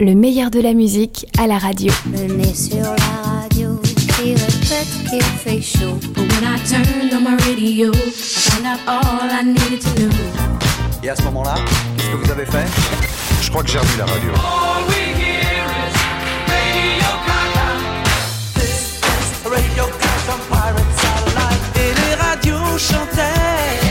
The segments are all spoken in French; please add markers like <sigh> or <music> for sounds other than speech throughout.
le meilleur de la musique à la radio. Venez sur la radio, qui répète qu'il fait chaud. But when I turned on my radio, I found out all I needed to know. Et à ce moment-là, qu'est-ce que vous avez fait? Je crois que j'ai remis la radio. Radio Cash on Pirate Satellite et les radios chantaient.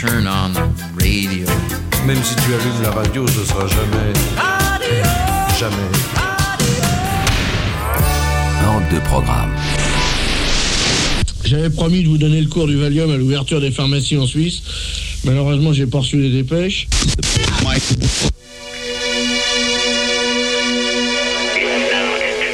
Turn on the radio. Même si tu allumes la radio, ce sera jamais. Jamais. Hors de programme. J'avais promis de vous donner le cours du Valium à l'ouverture des pharmacies en Suisse. Malheureusement, j'ai pas reçu les dépêches.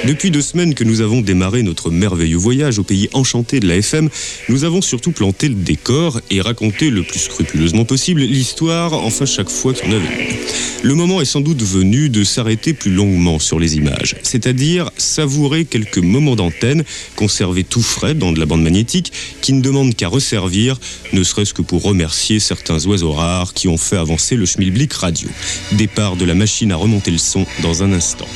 Depuis deux semaines que nous avons démarré notre merveilleux voyage au pays enchanté de la FM, nous avons surtout planté le décor et raconté le plus scrupuleusement possible l'histoire, enfin chaque fois qu'on avait. Le moment est sans doute venu de s'arrêter plus longuement sur les images, c'est-à-dire savourer quelques moments d'antenne conservés tout frais dans de la bande magnétique qui ne demandent qu'à resservir, ne serait-ce que pour remercier certains oiseaux rares qui ont fait avancer le schmilblick radio. Départ de la machine à remonter le son dans un instant.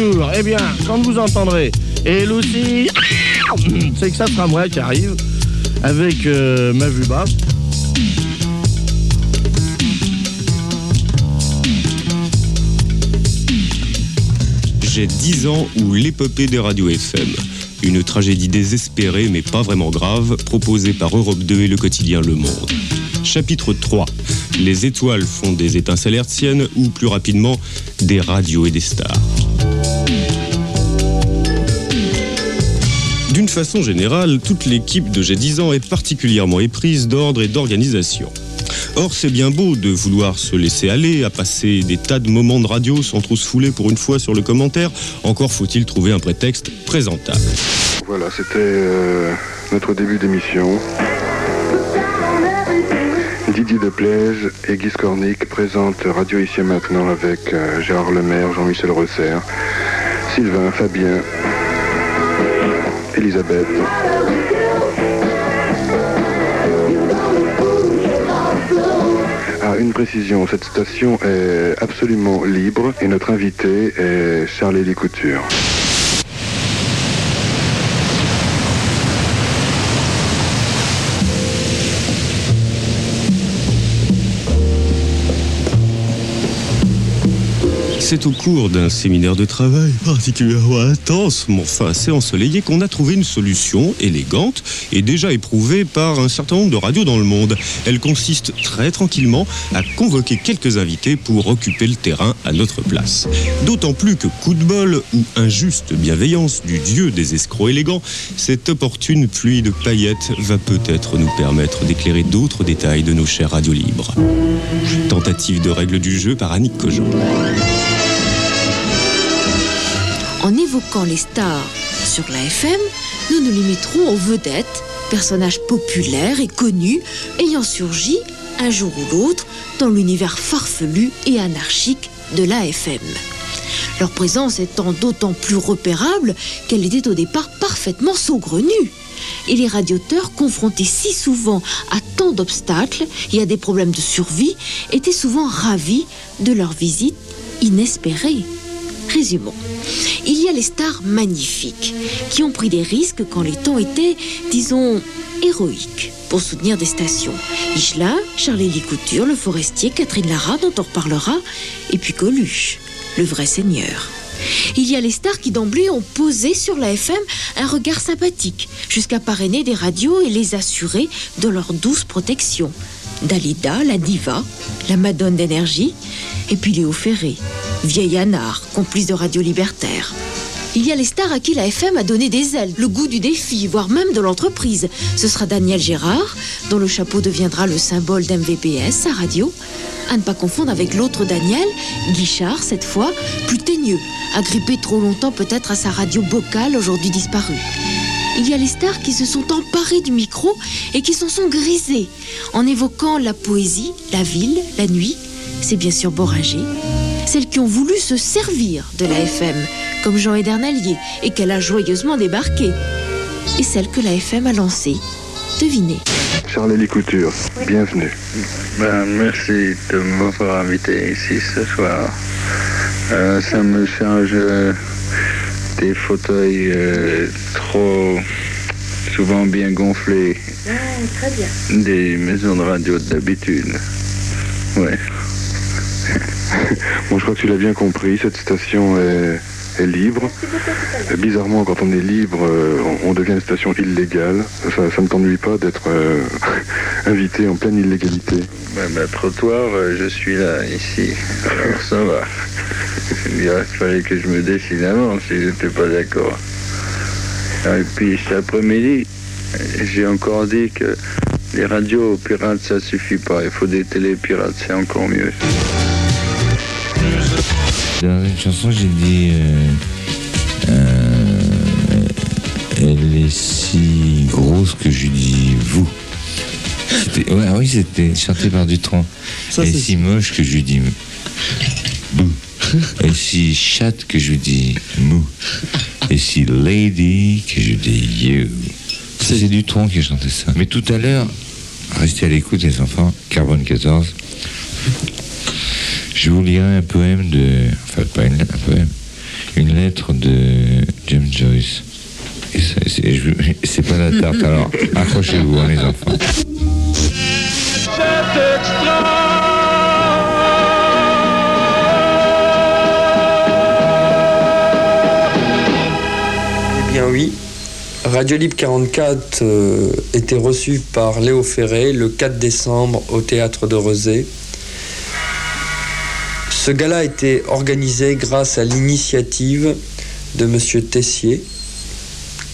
Eh bien, quand vous entendrez et Lucie, c'est que ça sera moi qui arrive avec euh, ma vue basse. J'ai 10 ans où l'épopée des radios FM, une tragédie désespérée mais pas vraiment grave, proposée par Europe 2 et le quotidien Le Monde. Chapitre 3. Les étoiles font des étincelles hertziennes ou plus rapidement des radios et des stars. D'une façon générale, toute l'équipe de J'ai 10 ans est particulièrement éprise d'ordre et d'organisation. Or, c'est bien beau de vouloir se laisser aller à passer des tas de moments de radio sans trop se fouler pour une fois sur le commentaire. Encore faut-il trouver un prétexte présentable. Voilà, c'était euh, notre début d'émission. Didier Deplège et Guy Scornic présentent Radio Ici et Maintenant avec euh, Gérard Lemaire, Jean-Michel Rosser, Sylvain, Fabien, Elisabeth. Ah, une précision, cette station est absolument libre et notre invité est Charlie Couture. C'est au cours d'un séminaire de travail particulièrement intense, mais enfin assez ensoleillé, qu'on a trouvé une solution élégante et déjà éprouvée par un certain nombre de radios dans le monde. Elle consiste très tranquillement à convoquer quelques invités pour occuper le terrain à notre place. D'autant plus que coup de bol ou injuste bienveillance du dieu des escrocs élégants, cette opportune pluie de paillettes va peut-être nous permettre d'éclairer d'autres détails de nos chères radios libres. Tentative de règle du jeu par Annick Cogent. En évoquant les stars sur la FM, nous nous limiterons aux vedettes, personnages populaires et connus ayant surgi un jour ou l'autre dans l'univers farfelu et anarchique de la FM. Leur présence étant d'autant plus repérable qu'elle était au départ parfaitement saugrenue. Et les radioteurs, confrontés si souvent à tant d'obstacles et à des problèmes de survie, étaient souvent ravis de leur visite inespérée. Résumons. Il y a les stars magnifiques qui ont pris des risques quand les temps étaient, disons, héroïques pour soutenir des stations. Igelin, Charlie Couture, Le Forestier, Catherine Lara, dont on reparlera, et puis Coluche, le vrai seigneur. Il y a les stars qui d'emblée ont posé sur la FM un regard sympathique, jusqu'à parrainer des radios et les assurer de leur douce protection. Dalida, la diva, la madone d'énergie, et puis Léo Ferré, vieil anard, complice de radio libertaire. Il y a les stars à qui la FM a donné des ailes, le goût du défi, voire même de l'entreprise. Ce sera Daniel Gérard, dont le chapeau deviendra le symbole d'MVPS, sa radio. À ne pas confondre avec l'autre Daniel, Guichard cette fois, plus teigneux, agrippé trop longtemps peut-être à sa radio bocale aujourd'hui disparue. il y a les stars qui se sont emparées du micro et qui s'en sont grisées en évoquant la poésie, la ville, la nuit. C'est bien sûr Boringer. Celles qui ont voulu se servir de la FM, comme Jean Edernalier, et qu'elle a joyeusement débarqué. Et celle que la FM a lancée. Devinez. Charles Couture, bienvenue. Ben, merci de m'avoir invité ici ce soir. Euh, ça me change euh, des fauteuils euh, trop souvent bien gonflés. très bien. Des maisons de radio d'habitude. Ouais. <laughs> Bon, je crois que tu l'as bien compris, cette station est, libre. Et bizarrement, quand on est libre, euh, on devient une station illégale. Ça, ne t'ennuie pas d'être euh, <laughs> invité en pleine illégalité trottoir, euh, je suis là, ici. Alors ça va. Il fallait que je me décide avant si j'étais pas d'accord. Et puis cet après-midi, j'ai encore dit que les radios pirates, ça suffit pas. Il faut des télépirates, c'est encore mieux. Dans une chanson, j'ai dit. euh, euh, elle est si grosse que je lui dis vous. Ouais, oui, c'était chanté par Dutron. Ça, Elle est si moche que je lui dis bou. Et si chatte que je lui dis mou. Et si lady que je dis you. C'est Dutron qui a chanté ça. Mais tout à l'heure, restez à l'écoute, les enfants, Carbone 14. Je vous lirai un poème de. Enfin, pas une, un poème. Une lettre de James Joyce. Et ça, c'est je- c'est pas la tarte, alors <laughs> accrochez-vous, hein, les enfants. Eh bien oui. Radio Libre 44 euh, était reçu par Léo Ferré le 4 décembre au théâtre de Rezé. Ce gala a été organisé grâce à l'initiative de Monsieur Tessier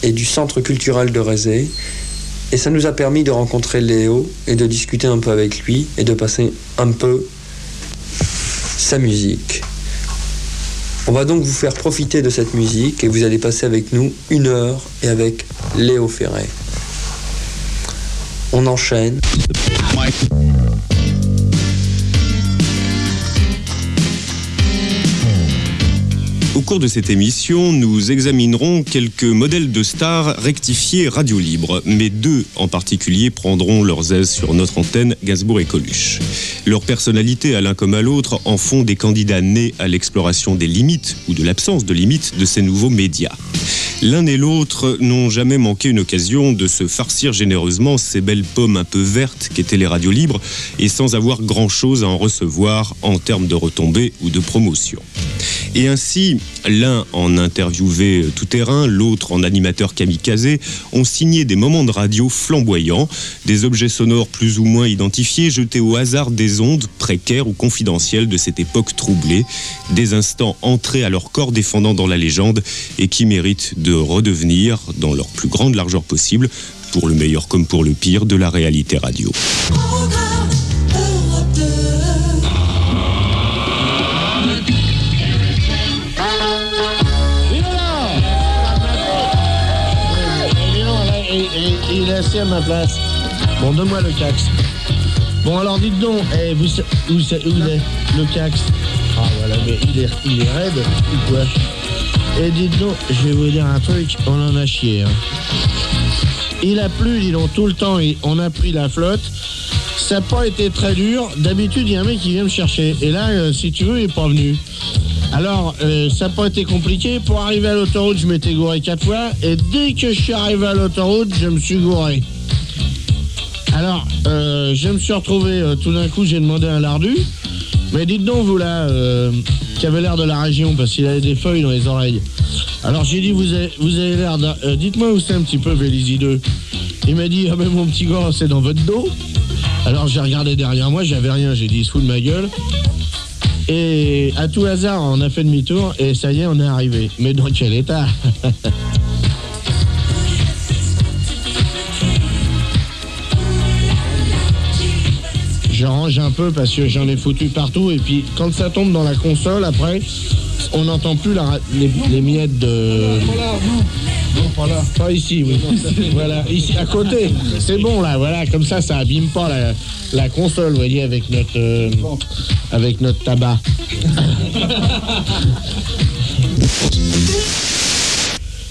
et du Centre culturel de Rezé. Et ça nous a permis de rencontrer Léo et de discuter un peu avec lui et de passer un peu sa musique. On va donc vous faire profiter de cette musique et vous allez passer avec nous une heure et avec Léo Ferré. On enchaîne. Au cours de cette émission, nous examinerons quelques modèles de stars rectifiés radio libre, mais deux en particulier prendront leurs aises sur notre antenne, Gainsbourg et Coluche. Leur personnalité, à l'un comme à l'autre, en font des candidats nés à l'exploration des limites ou de l'absence de limites de ces nouveaux médias. L'un et l'autre n'ont jamais manqué une occasion de se farcir généreusement ces belles pommes un peu vertes qu'étaient les radios libres et sans avoir grand-chose à en recevoir en termes de retombées ou de promotion. Et ainsi, l'un en interviewé tout terrain, l'autre en animateur kamikaze, ont signé des moments de radio flamboyants, des objets sonores plus ou moins identifiés jetés au hasard des ondes précaires ou confidentielles de cette époque troublée, des instants entrés à leur corps défendant dans la légende et qui méritent redevenir, dans leur plus grande largeur possible, pour le meilleur comme pour le pire, de la réalité radio. Il est assis à ma place. Bon, donne-moi le cax. Bon, alors dites donc, eh, vous, où, où est le cax? Ah, voilà, mais il est, il est raide ou quoi? Et dites donc, je vais vous dire un truc, on en a chié. hein. Il a plu, dis donc, tout le temps, et on a pris la flotte. Ça n'a pas été très dur. D'habitude, il y a un mec qui vient me chercher. Et là, euh, si tu veux, il n'est pas venu. Alors, euh, ça n'a pas été compliqué. Pour arriver à l'autoroute, je m'étais gouré quatre fois. Et dès que je suis arrivé à l'autoroute, je me suis gouré. Alors, euh, je me suis retrouvé, tout d'un coup, j'ai demandé un lardu. Mais dites donc, vous là, avez l'air de la région, parce qu'il avait des feuilles dans les oreilles. Alors j'ai dit, vous avez, vous avez l'air d'un- euh, Dites-moi où c'est un petit peu Vélizy 2. Il m'a dit, ah ben mon petit gars, c'est dans votre dos. Alors j'ai regardé derrière moi, j'avais rien, j'ai dit, il se fout de ma gueule. Et à tout hasard, on a fait demi-tour et ça y est, on est arrivé. Mais dans quel état? <laughs> Je range un peu parce que j'en ai foutu partout et puis quand ça tombe dans la console après, on n'entend plus la les, les miettes de. Non, pas là. Pas ici, oui. voilà, ici, à côté. C'est bon, là, voilà. Comme ça, ça abîme pas la, la console, vous voyez, avec notre, euh, avec notre tabac.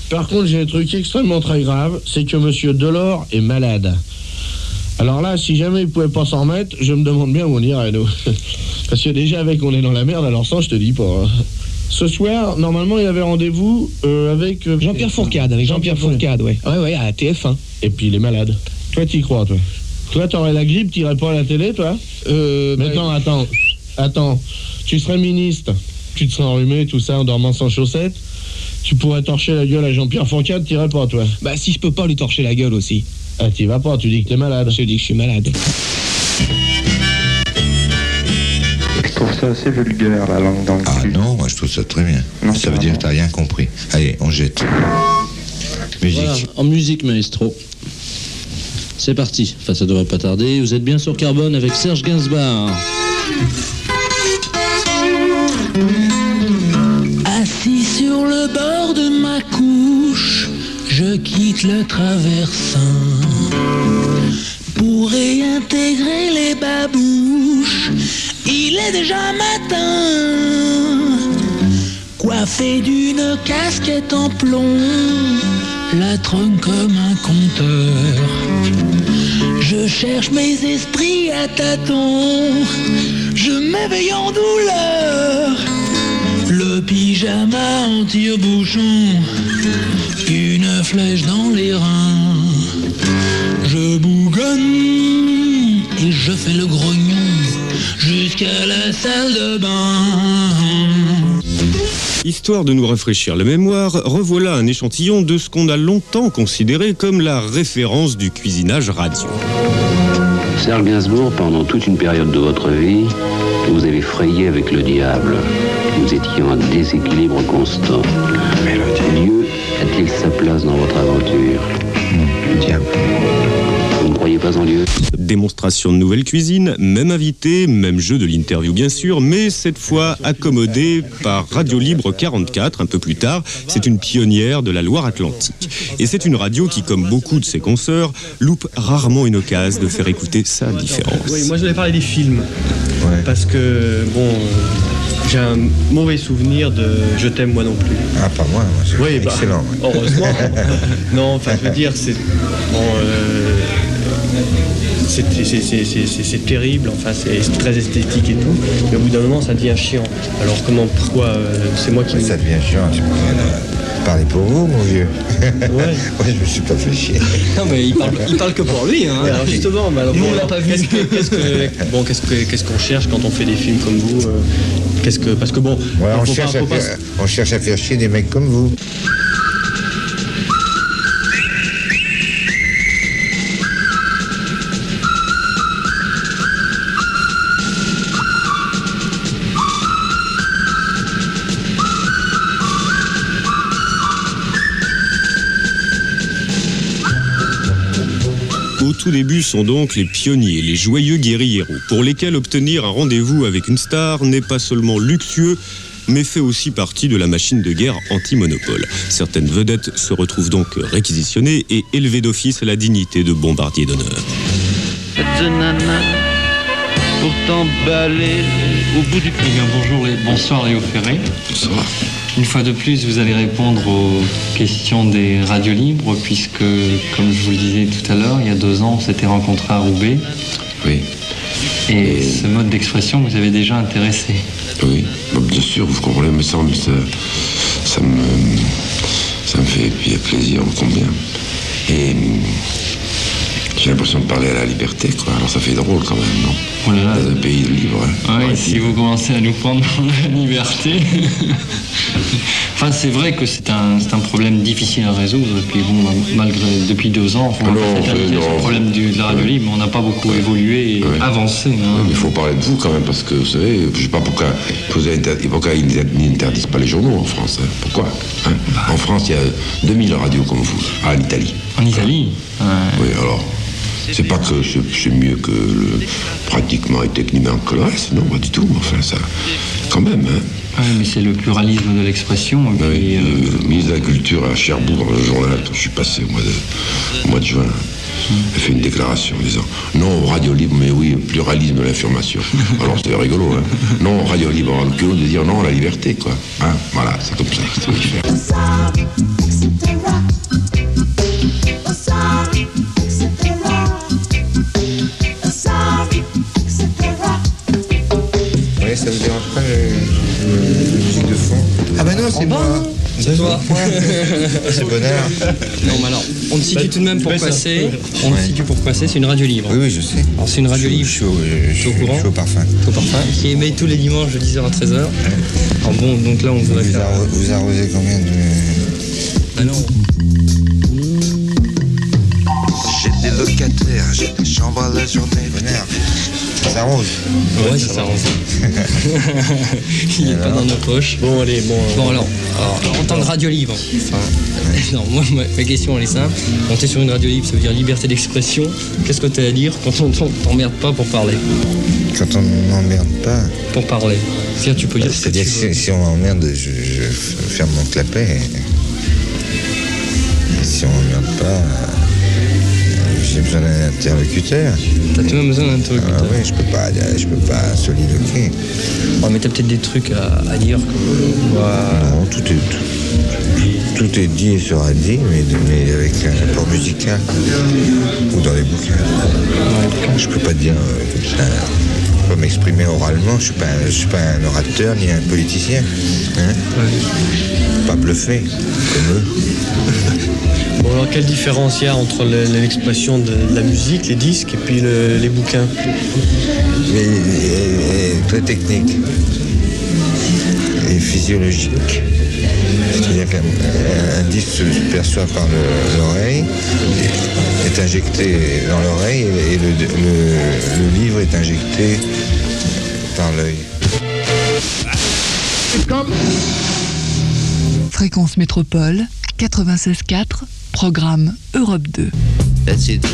Par contre, j'ai un truc extrêmement très grave, c'est que Monsieur Delors est malade. Alors là, si jamais il pouvait pas s'en remettre, je me demande bien où on irait, nous. <laughs> Parce que déjà, avec on est dans la merde, alors ça, je te dis pas. hein. Ce soir, normalement, il avait rendez-vous euh, avec... euh, Jean-Pierre Fourcade, avec Jean-Pierre Fourcade, ouais. Ouais, ouais, à TF1. Et puis, il est malade. Toi, t'y crois, toi? Toi, t'aurais la grippe, t'irais pas à la télé, toi? Euh... Mais attends, attends, attends. Tu serais ministre, tu te serais enrhumé, tout ça, en dormant sans chaussettes. Tu pourrais torcher la gueule à Jean-Pierre Fourcade, t'irais pas, toi? Bah, si je peux pas lui torcher la gueule aussi. Ah, t'y vas pas, tu dis que t'es malade. Je dis que je suis malade. Je trouve ça assez vulgaire, la langue dans le Ah non, moi je trouve ça très bien. ça veut dire que t'as rien compris. Allez, on jette. Musique. Voilà, en musique, maestro. C'est parti. Enfin, ça devrait pas tarder. Vous êtes bien sur Carbone avec Serge Gainsbourg. Assis sur le bord de ma couche, je quitte le traversin pour réintégrer les babouches. Il est déjà matin, coiffé d'une casquette en plomb, la trône comme un conteur. Je cherche mes esprits à tâtons, je m'éveille en douleur. Le pyjama en tire-bouchon, une flèche dans les reins. Je bougonne et je fais le grognon jusqu'à la salle de bain. Histoire de nous rafraîchir la mémoire, revoilà un échantillon de ce qu'on a longtemps considéré comme la référence du cuisinage radio. Serge Gainsbourg, pendant toute une période de votre vie, vous avez frayé avec le diable. Vous étiez en déséquilibre constant. Dieu a-t-il sa place dans votre aventure? Diable. Pas en Démonstration de nouvelle cuisine, même invité, même jeu de l'interview bien sûr, mais cette fois accommodé par Radio Libre 44 un peu plus tard. C'est une pionnière de la Loire-Atlantique. Et c'est une radio qui, comme beaucoup de ses consoeurs, loupe rarement une occasion de faire écouter sa différence. Oui, moi je voulais parler des films. Parce que, bon, j'ai un mauvais souvenir de Je t'aime moi non plus. Ah, pas moi, Oui, bah, excellent. Heureusement. <laughs> non, enfin, je veux dire, c'est. Bon, euh, c'est- terrible, enfin, c'est très esthétique et tout. Mais au bout d'un moment, ça devient chiant. Alors, comment, pourquoi euh, C'est moi qui. Ça devient chiant, je Parlez pour vous, mon vieux. Ouais. <laughs> je me suis pas fait chier. <laughs> Non, mais il parle, il parle que pour lui, hein. Alors justement, mais alors, Nous, on l'a pas vu. Qu'est-ce que- qu'est-ce que- bon, qu'est-ce que- qu'est-ce qu'on cherche quand on fait des films comme vous euh, Qu'est-ce que parce que bon, Ouais, on, pas- cherche à pas faire, on cherche à faire chier des mecs comme vous. Tout début sont donc les pionniers, les joyeux guérilleros, pour lesquels obtenir un rendez-vous avec une star n'est pas seulement luxueux, mais fait aussi partie de la machine de guerre anti-monopole. Certaines vedettes se retrouvent donc réquisitionnées et élevées d'office à la dignité de bombardier d'honneur. Cette nana, pourtant balai au bout du Eh bien, bonjour et bonsoir Léo Ferré. Bonsoir. Une fois de plus, vous allez répondre aux questions des radios libres, puisque, comme je vous le disais tout à l'heure, il y a deux ans, on s'était rencontrés à Roubaix. Oui. Et ce mode d'expression vous avait déjà intéressé. Oui, Bah, bien sûr, vous comprenez, me semble, ça, ça me, ça me fait plaisir, combien. Et hum, j'ai l'impression de parler à la liberté, quoi. Alors ça fait drôle quand même, non? Dans un pays libre. hein. Oui, si vous commencez à nous prendre <laughs> la liberté. <laughs> <laughs> enfin, c'est vrai que c'est un, un problème difficile à résoudre. Et puis, bon, malgré, depuis deux ans, on non. problème du- de la radio libre, on n'a pas beaucoup évolué et avancé. hein. Mais il faut parler de vous quand même, parce que vous savez, je ne sais pas pourquoi, pourquoi ils n'interdisent pas les journaux en France. hein. Pourquoi hein En France, il y a 2000 radios comme vous. Ah, en Italie. En Italie Oui, alors. C'est pas que c'est mieux que le, pratiquement et techniquement que le reste, non, pas du tout, mais enfin, ça. Quand même. Hein. Ouais, mais c'est le pluralisme de l'expression. et Oui, puis, euh, le ministre de la Culture à Cherbourg, dans le journal, je suis passé au mois de, au mois de juin, a fait une déclaration en disant Non, radio libre, mais oui, pluralisme de l'information. <laughs> Alors c'est rigolo, hein Non, radio libre, on a le culot de dire non à la liberté, quoi. Hein voilà, c'est comme ça qu'il faut faire. C'est moi. C'est toi. <laughs> C'est bonheur. Non, mais alors, on te situe tout de même pour passer. On te Ouais. situe pour passer, c'est une radio libre. Oui, oui, je sais. Alors, c'est une radio libre. Je suis au, je suis- au courant je suis au parfum. Au parfum, qui émet tous les dimanches de 10h à 13h. Alors bon, donc là, on voudrait Vous, faire. vous arrosez combien de. Ah non. J'ai des locataires, j'ai des chambres à la journée. Bonheur. Ça s'arrose. Ouais, ça s'arrose. <laughs> Il est pas dans nos poches. Bon, allez, bon. euh, Bon alors, alors, en tant que radio libre, enfin, <laughs> non, moi ma, question elle est simple. Quand t'es sur une radio libre, ça veut dire liberté d'expression. Qu'est-ce que t'as à dire quand on t'emmerde pas pour parler Quand on m'emmerde pas. Pour parler. C'est-à-dire tu peux dire que C'est-à-dire que si, si on m'emmerde, je, ferme mon clapet. Et, et si on m'emmerde pas, euh, j'ai besoin d'un interlocuteur. T'as tout de même besoin d'un interlocuteur. Ah oui, je peux pas, je peux pas soliloquer. Oh, mais t'as peut-être des trucs à, à dire. Comme, Non, tout est, tout, tout est dit et sera dit, mais, mais avec un apport musical ou dans les bouquins. Je peux pas dire euh, peux pas m'exprimer oralement. Je suis un- je suis pas un orateur ni un politicien. Hein Pas bluffer comme eux. Bon, alors quelle différence il y a entre le- l'expression de la musique, les disques, et puis le- les bouquins? Mais, et- et très technique et physiologique. C'est-à-dire qu'un un disque se perçoit par le- l'oreille, est- injecté dans l'oreille et, et le, le- le livre est injecté par l'œil. Fréquence Métropole 96.4, programme Europe 2. That's it,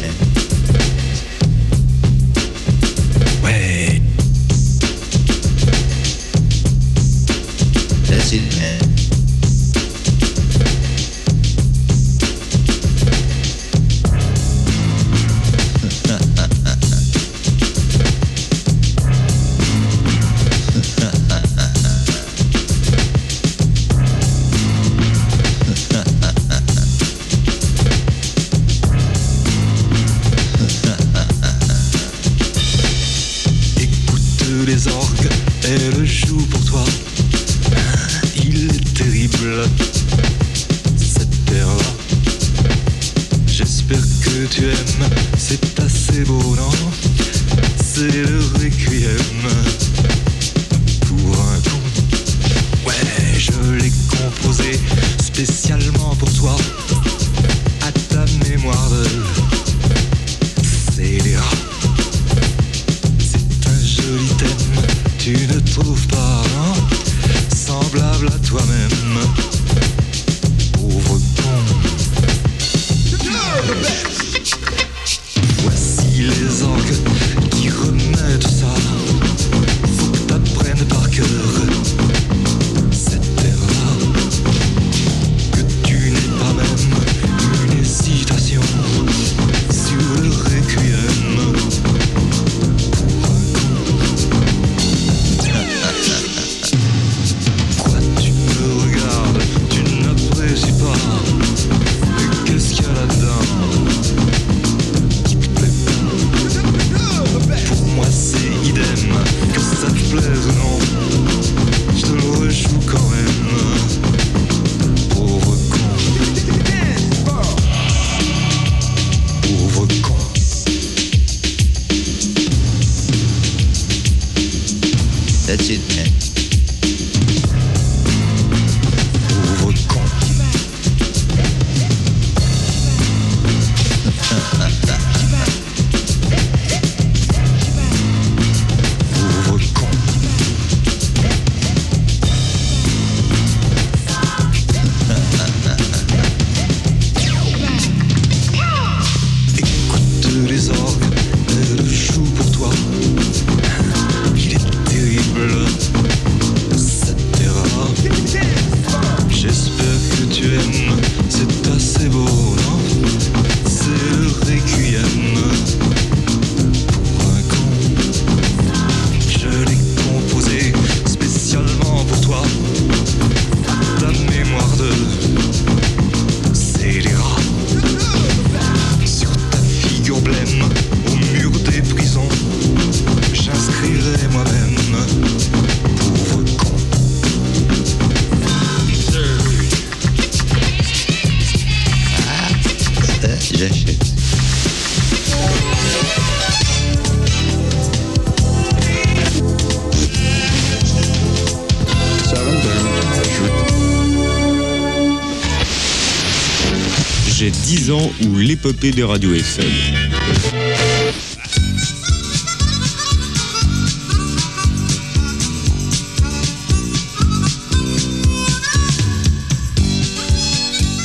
ou l'épopée des radios FM.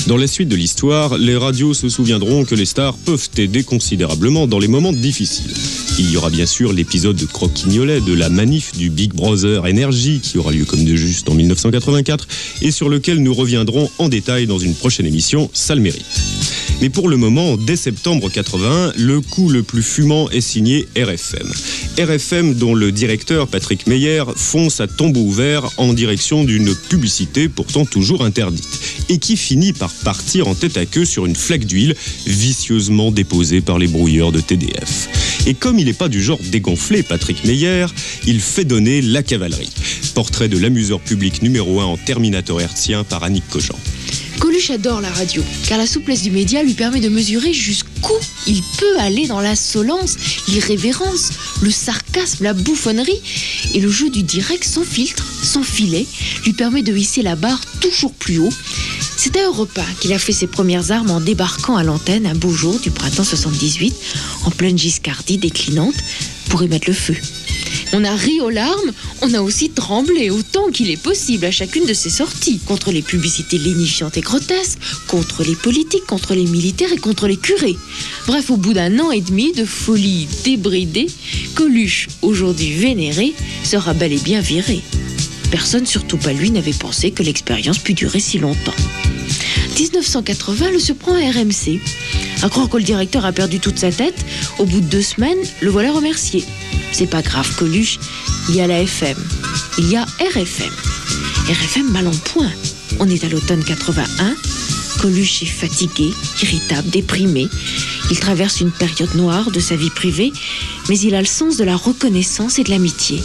Dans la suite de l'histoire, les radios se souviendront que les stars peuvent aider considérablement dans les moments difficiles. Il y aura bien sûr l'épisode de Croquignolet de la manif du Big Brother Energy qui aura lieu comme de juste en 1984 et sur lequel nous reviendrons en détail dans une prochaine émission, ça le mérite. Mais pour le moment, dès septembre 81, le coup le plus fumant est signé RFM. RFM dont le directeur Patrick Meyer fonce à tombeau ouvert en direction d'une publicité pourtant toujours interdite et qui finit par partir en tête à queue sur une flaque d'huile vicieusement déposée par les brouilleurs de TDF. Et comme il n'est pas du genre dégonflé, Patrick Meyer, il fait donner la cavalerie. Portrait de l'amuseur public numéro 1 en Terminator hertzien par Annick Cogent. Coluche adore la radio, car la souplesse du média lui permet de mesurer jusqu'où il peut aller dans l'insolence, l'irrévérence, le sarcasme, la bouffonnerie. Et le jeu du direct sans filtre, sans filet, lui permet de hisser la barre toujours plus haut. C'est à Europe 1 qu'il a fait ses premières armes en débarquant à l'antenne un beau jour du printemps 78, en pleine Giscardie déclinante, pour y mettre le feu. On a ri aux larmes, on a aussi tremblé autant qu'il est possible à chacune de ses sorties, contre les publicités lénifiantes et grotesques, contre les politiques, contre les militaires et contre les curés. Bref, au bout d'un an et demi de folie débridée, Coluche, aujourd'hui vénéré, sera bel et bien viré. Personne, surtout pas lui, n'avait pensé que l'expérience pût durer si longtemps. 1980 le surprend à RMC. À croire que le directeur a perdu toute sa tête, au bout de deux semaines, le voilà remercié. C'est pas grave, Coluche, il y a la FM, il y a RFM. RFM mal en point. On est à l'automne 81. Coluche est fatigué, irritable, déprimé. Il traverse une période noire de sa vie privée, mais il a le sens de la reconnaissance et de l'amitié.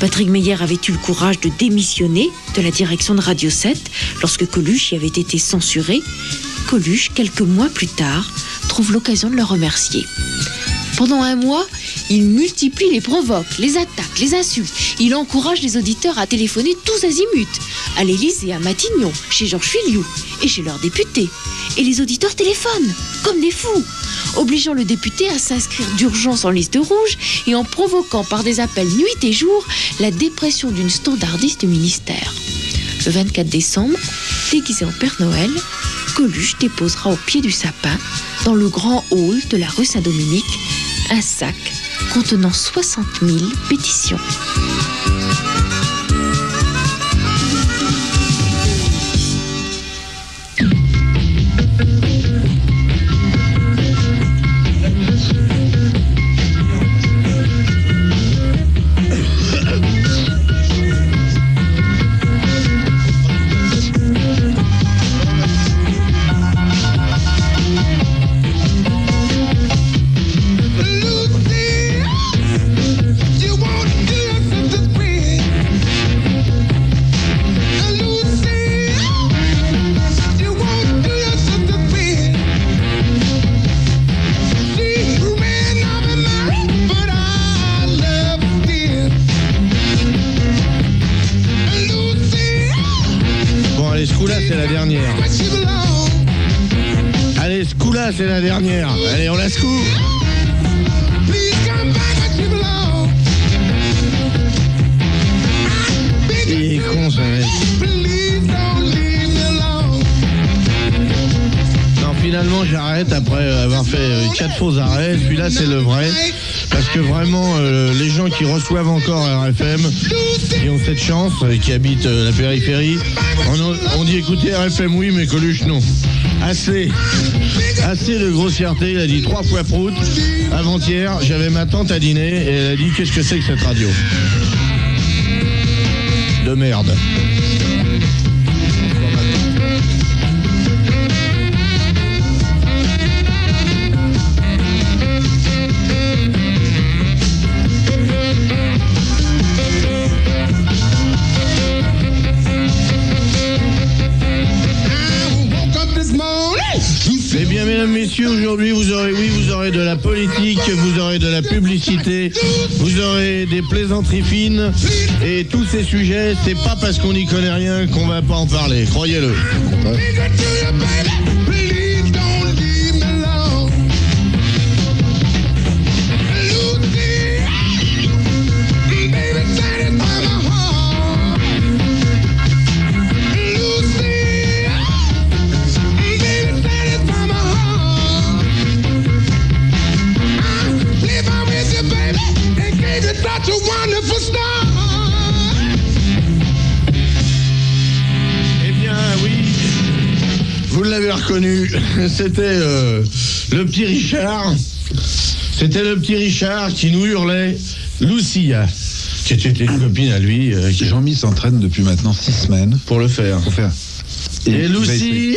Patrick Meyer avait eu le courage de démissionner de la direction de Radio 7 lorsque Coluche y avait été censuré. Coluche, quelques mois plus tard, trouve l'occasion de le remercier. Pendant un mois, il multiplie les provoques, les attaques, les insultes. Il encourage les auditeurs à téléphoner tous azimuts, à l'Élysée, à Matignon, chez Georges Filiou et chez leurs députés. Et les auditeurs téléphonent, comme des fous, obligeant le député à s'inscrire d'urgence en liste rouge et en provoquant par des appels nuit et jour la dépression d'une standardiste du ministère. Le 24 décembre, déguisé en Père Noël, Coluche déposera au pied du sapin, dans le grand hall de la rue Saint-Dominique, un sac contenant 60 000 pétitions. Chance, et qui habitent euh, la périphérie, on, on dit écoutez RFM, oui, mais Coluche, non. Assez. Assez de grossièreté. Il a dit trois fois prout. Avant-hier, j'avais ma tante à dîner et elle a dit qu'est-ce que c'est que cette radio? De merde. Aujourd'hui, vous aurez, oui, vous aurez de la politique, vous aurez de la publicité, vous aurez des plaisanteries fines, et tous ces sujets, c'est pas parce qu'on n'y connaît rien qu'on va pas en parler, croyez-le. Reconnu. <laughs> C'était euh, le petit Richard. C'était le petit Richard qui nous hurlait Lucia, qui était une copine à lui. euh, qui- Jean-Mi s'entraîne depuis maintenant six semaines. Pour le faire. Pour faire. Et Lucie.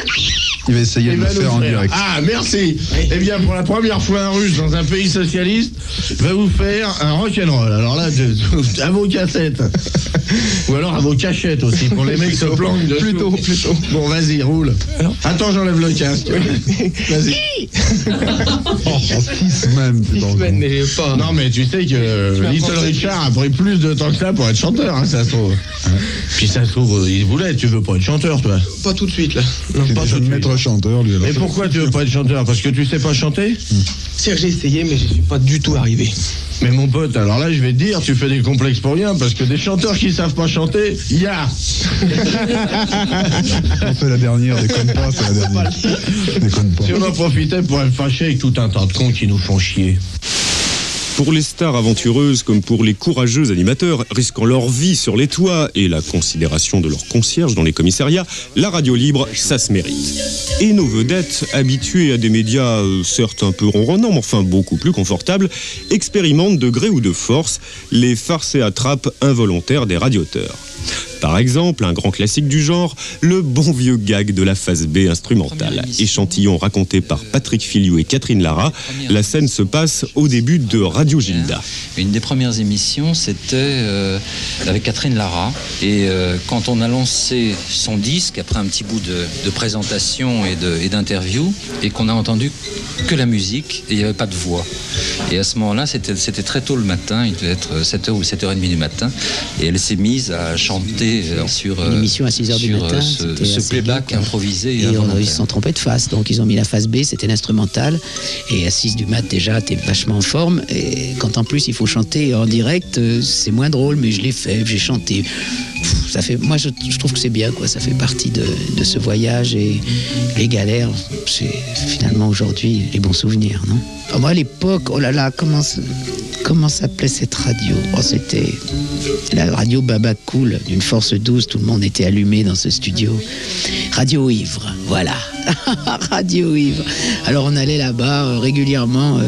Il va essayer Il de le faire en direct. Ah, merci. Eh bien, pour la première fois, un russe dans un pays socialiste va vous faire un rock'n'roll. Alors là, de- à vos cassettes. Ou alors à vos cachettes aussi, pour les mecs qui se planquent dessus. Plutôt, plutôt. Bon, vas-y, roule. Attends, j'enlève le casque. Vas-y. Oh, six semaines, c'est encore- mais pas. Non, mais tu sais que Little Richard a pris plus de temps que ça pour être chanteur, hein, ça se trouve. Puis ça se trouve, il voulait, tu veux pas être chanteur, toi Pas tout de suite là. Non, pas tout de suite. Chanteur, lui. Mais pourquoi tu veux pas être chanteur Parce que tu sais pas chanter C'est que j'ai essayé, mais je suis pas du tout arrivé. Mais mon pote, alors là, je vais te dire, tu fais des complexes pour rien, parce que des chanteurs qui savent pas chanter, il y a. <laughs> On fait la dernière, déconne pas, c'est la dernière. <laughs> Déconne pas. Si on en profitait pour être fâché avec tout un tas de cons qui nous font chier. Pour les stars aventureuses comme pour les courageux animateurs risquant leur vie sur les toits et la considération de leurs concierges dans les commissariats, la radio libre, ça se mérite. Et nos vedettes, habituées à des médias euh, certes un peu ronronnants, mais enfin beaucoup plus confortables, expérimentent de gré ou de force les farces et attrapes involontaires des radioteurs. Par exemple, un grand classique du genre, le bon vieux gag de la phase B instrumentale. Échantillon raconté par Patrick Filiou et Catherine Lara, la scène se passe au début de Radio Gilda. Une des premières émissions, c'était euh, avec Catherine Lara. Et euh, quand on a lancé son disque, après un petit bout de, de présentation et d'interview, et qu'on a entendu que la musique, et il n'y avait pas de voix. Et à ce moment-là, c'était c'était très tôt le matin, il devait être 7h ou 7h30 du matin, et elle s'est mise à chanter euh, sur, euh, Une émission à 6 heures du sur, matin, euh, ce, ce playback improvisé et, Et on, ils se sont trompés de face, donc ils ont mis la face B, c'était l'instrumental. Et à 6 du mat, déjà, t'es vachement en forme. Et quand en plus il faut chanter en direct, euh, c'est moins drôle, mais je l'ai fait, j'ai chanté. Pff, Ça fait, moi, je, je trouve que c'est bien, quoi. Ça fait partie de, de ce voyage et les galères, c'est finalement aujourd'hui les bons souvenirs, non? Ah, Moi, à l'époque, oh là là, comment, comment s'appelait cette radio? Oh, c'était la radio Baba Cool, d'une force douce, tout le monde était allumé dans ce studio. Radio Ivre, voilà. <laughs> Radio Ivre. Alors on allait là-bas euh, régulièrement, euh,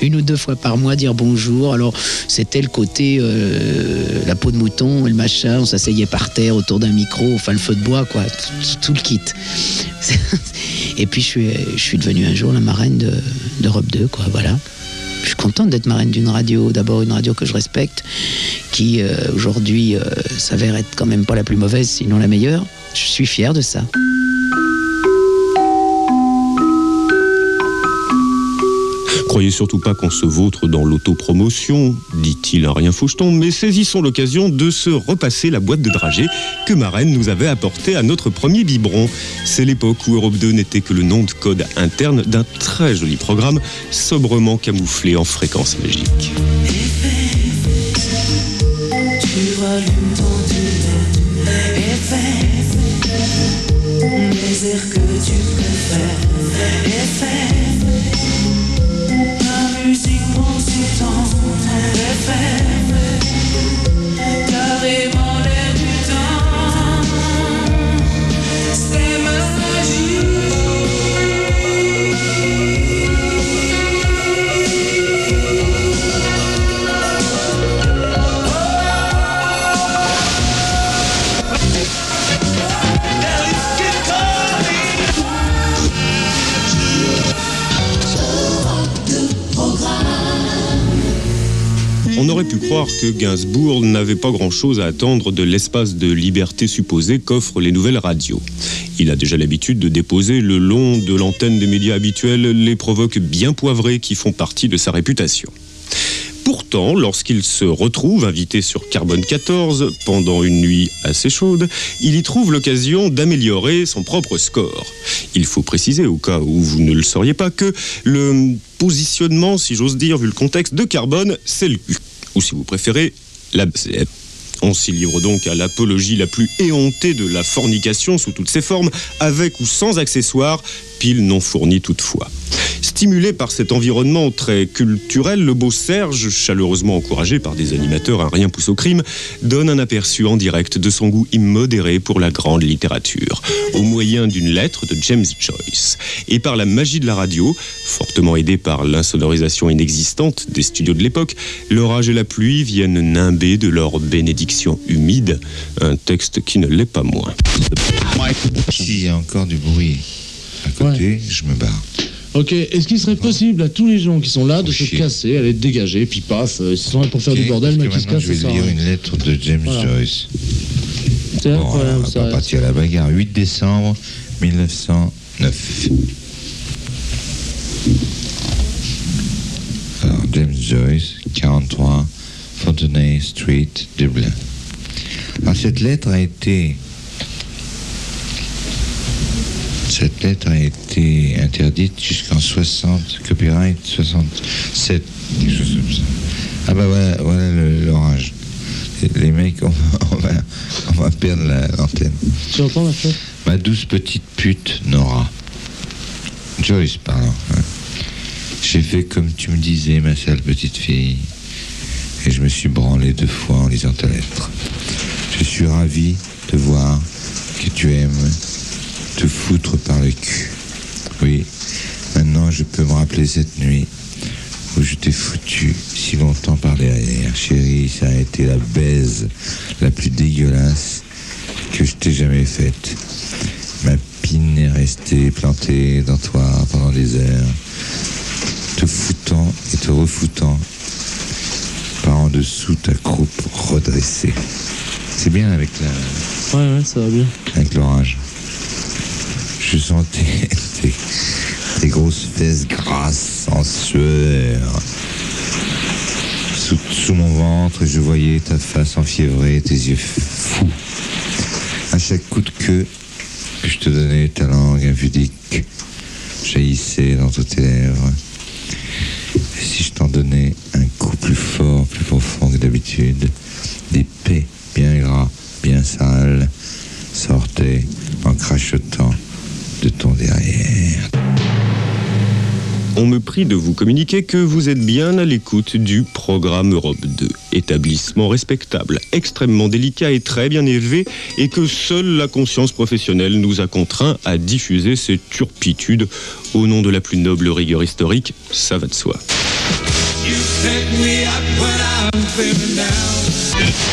une ou deux fois par mois, dire bonjour. Alors c'était le côté euh, la peau de mouton le machin, on s'asseyait par terre autour d'un micro, enfin le feu de bois, quoi, tout, le kit. <laughs> Et puis je suis, je suis devenue un jour la marraine de- d'Europe 2, quoi, voilà. Je suis contente d'être marraine d'une radio, d'abord une radio que je respecte, qui euh, aujourd'hui euh, s'avère être quand même pas la plus mauvaise, sinon la meilleure. Je suis fier de ça. Croyez surtout pas qu'on se vautre dans l'autopromotion, dit-il un rien faucheton, mais saisissons l'occasion de se repasser la boîte de dragées que Marraine nous avait apportée à notre premier biberon. C'est l'époque où Europe 2 n'était que le nom de code interne d'un très joli programme sobrement camouflé en fréquence magique. Aurait pu croire que Gainsbourg n'avait pas grand-chose à attendre de l'espace de liberté supposé qu'offrent les nouvelles radios. Il a déjà l'habitude de déposer le long de l'antenne des médias habituels les provoques bien poivrés qui font partie de sa réputation. Pourtant, lorsqu'il se retrouve invité sur Carbone 14 pendant une nuit assez chaude, il y trouve l'occasion d'améliorer son propre score. Il faut préciser, au cas où vous ne le sauriez pas, que le positionnement, si j'ose dire, vu le contexte de Carbone, c'est le. Ou si vous préférez, la. On s'y livre donc à l'apologie la plus éhontée de la fornication sous toutes ses formes, avec ou sans accessoires, pile non fournie toutefois. Stimulé par cet environnement très culturel, le beau Serge, chaleureusement encouragé par des animateurs un rien pousse au crime, donne un aperçu en direct de son goût immodéré pour la grande littérature, au moyen d'une lettre de James Joyce. Et par la magie de la radio, fortement aidée par l'insonorisation inexistante des studios de l'époque, l'orage et la pluie viennent nimber de leur bénédiction humide, un texte qui ne l'est pas moins. Encore du bruit à côté, je me barre. Ok, est-ce qu'il serait possible à tous les gens qui sont là de se casser, aller dégager, puis paf, euh, ils sont là pour faire du bordel, mais qui se cassent, je vais lire une lettre de James Voilà. Joyce. C'est Bon, incroyable, on va ça. partir à la bagarre. 8 décembre 1909. Alors, James Joyce, 43 Fontenay Street, Dublin. Alors, cette lettre a été. Cette lettre a été interdite jusqu'en 60, copyright 67, quelque chose comme ça. Ah bah voilà, voilà l'orage. Les- Les mecs, on, on va, on va perdre la- l'antenne. Tu entends la fête Ma douce petite pute, Nora. Joyce, pardon. hein. J'ai fait comme tu me disais, ma sale petite fille. Et je me suis branlé deux fois en lisant ta lettre. Je suis ravi de voir que tu aimes te foutre par le cul. Oui, maintenant je peux me rappeler cette nuit où je t'ai foutu si longtemps par derrière. Chérie, ça a été la baise la plus dégueulasse que je t'ai jamais faite. Ma pine est restée plantée dans toi pendant des heures, te foutant et te refoutant par en dessous ta croupe redressée. C'est bien avec la, Ouais, ouais, ça va bien. avec l'orage. Je sentais <laughs> tes, grosses fesses grasses en sueur. Sous, mon ventre, et je voyais ta face enfiévrée, tes yeux fous. À chaque coup de queue que je te donnais, ta langue impudique jaillissait dans toutes tes lèvres. Et si je t'en donnais un coup plus fort, plus profond que d'habitude, des pets bien gras, bien sales, sortaient en crachotant de ton derrière. On me prie de vous communiquer que vous êtes bien à l'écoute du programme Europe 2, établissement respectable, extrêmement délicat et très bien élevé, et que seule la conscience professionnelle nous a contraints à diffuser ces turpitudes au nom de la plus noble rigueur historique, ça va de soi.